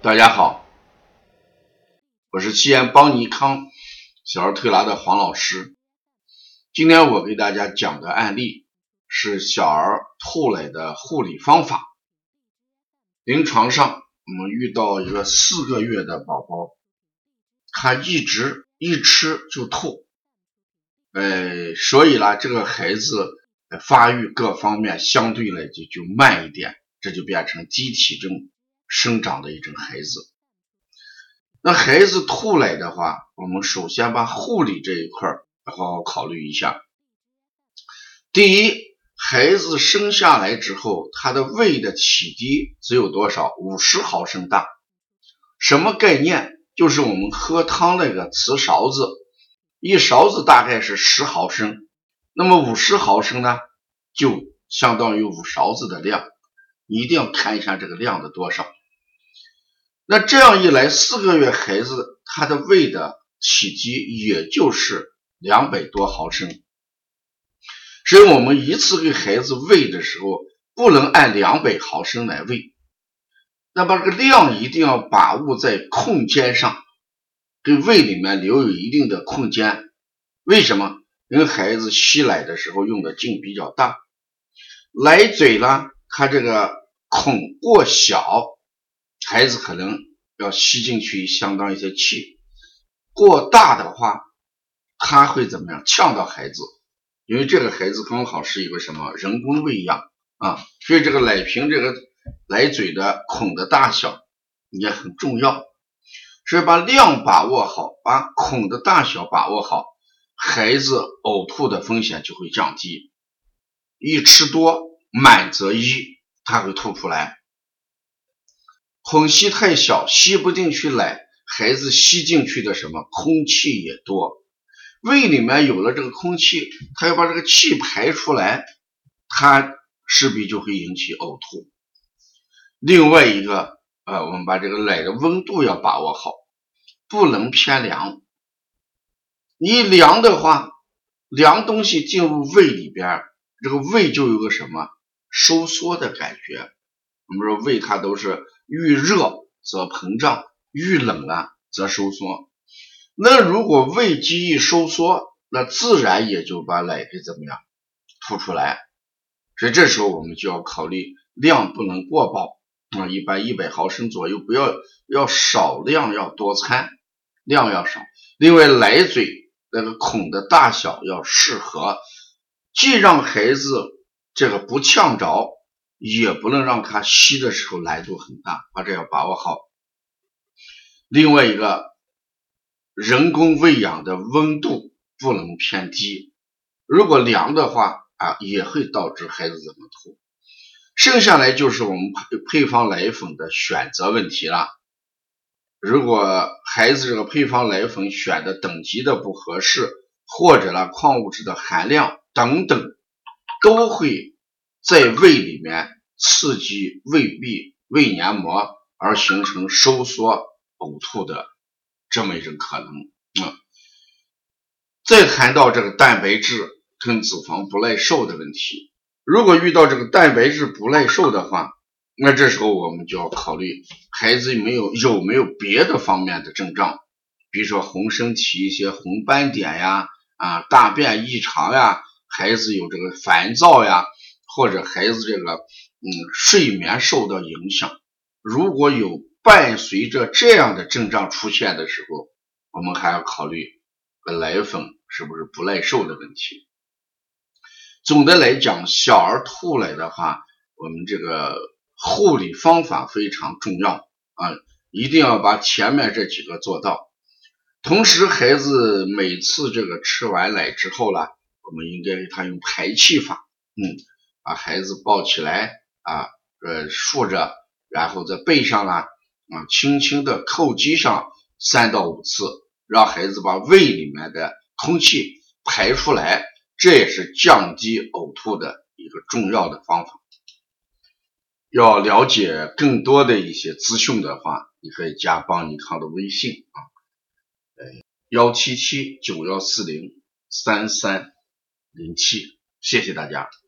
大家好，我是西安邦尼康小儿推拿的黄老师。今天我给大家讲的案例是小儿吐奶的护理方法。临床上我们遇到一个四个月的宝宝，他一直一吃就吐，呃，所以呢，这个孩子发育各方面相对来就就慢一点，这就变成低体重。生长的一种孩子，那孩子吐奶的话，我们首先把护理这一块好好考虑一下。第一，孩子生下来之后，他的胃的体积只有多少？五十毫升大。什么概念？就是我们喝汤那个瓷勺子，一勺子大概是十毫升，那么五十毫升呢，就相当于五勺子的量。你一定要看一下这个量的多少。那这样一来，四个月孩子他的胃的体积也就是两百多毫升，所以我们一次给孩子喂的时候，不能按两百毫升来喂，那么这个量一定要把握在空间上，给胃里面留有一定的空间。为什么？因为孩子吸奶的时候用的劲比较大，奶嘴呢，它这个孔过小。孩子可能要吸进去相当一些气，过大的话，他会怎么样？呛到孩子，因为这个孩子刚好是一个什么人工喂养啊，所以这个奶瓶这个奶嘴的孔的大小也很重要，所以把量把握好，把孔的大小把握好，孩子呕吐的风险就会降低。一吃多满则溢，他会吐出来。孔隙太小，吸不进去奶，孩子吸进去的什么空气也多，胃里面有了这个空气，他要把这个气排出来，他势必就会引起呕吐。另外一个，呃，我们把这个奶的温度要把握好，不能偏凉。你凉的话，凉东西进入胃里边，这个胃就有个什么收缩的感觉。我们说胃它都是。遇热则膨胀，遇冷啊则收缩。那如果胃肌一收缩，那自然也就把奶给怎么样吐出来。所以这时候我们就要考虑量不能过饱啊，一般一百毫升左右，不要要少量要多餐，量要少。另外奶嘴那个孔的大小要适合，既让孩子这个不呛着。也不能让他吸的时候难度很大，把这要把握好。另外一个，人工喂养的温度不能偏低，如果凉的话啊，也会导致孩子怎么吐。剩下来就是我们配配方奶粉的选择问题了。如果孩子这个配方奶粉选的等级的不合适，或者呢矿物质的含量等等，都会。在胃里面刺激胃壁、胃黏膜而形成收缩、呕吐的这么一种可能啊。再谈到这个蛋白质跟脂肪不耐受的问题，如果遇到这个蛋白质不耐受的话，那这时候我们就要考虑孩子有没有有没有别的方面的症状，比如说红身体一些红斑点呀，啊大便异常呀，孩子有这个烦躁呀。或者孩子这个嗯睡眠受到影响，如果有伴随着这样的症状出现的时候，我们还要考虑奶粉是不是不耐受的问题。总的来讲，小儿吐奶的话，我们这个护理方法非常重要啊，一定要把前面这几个做到。同时，孩子每次这个吃完奶之后呢，我们应该给他用排气法，嗯。把孩子抱起来啊，呃，竖着，然后在背上呢，啊，轻轻的叩击上三到五次，让孩子把胃里面的空气排出来，这也是降低呕吐的一个重要的方法。要了解更多的一些资讯的话，你可以加邦尼康的微信啊，呃，幺七七九幺四零三三零七，谢谢大家。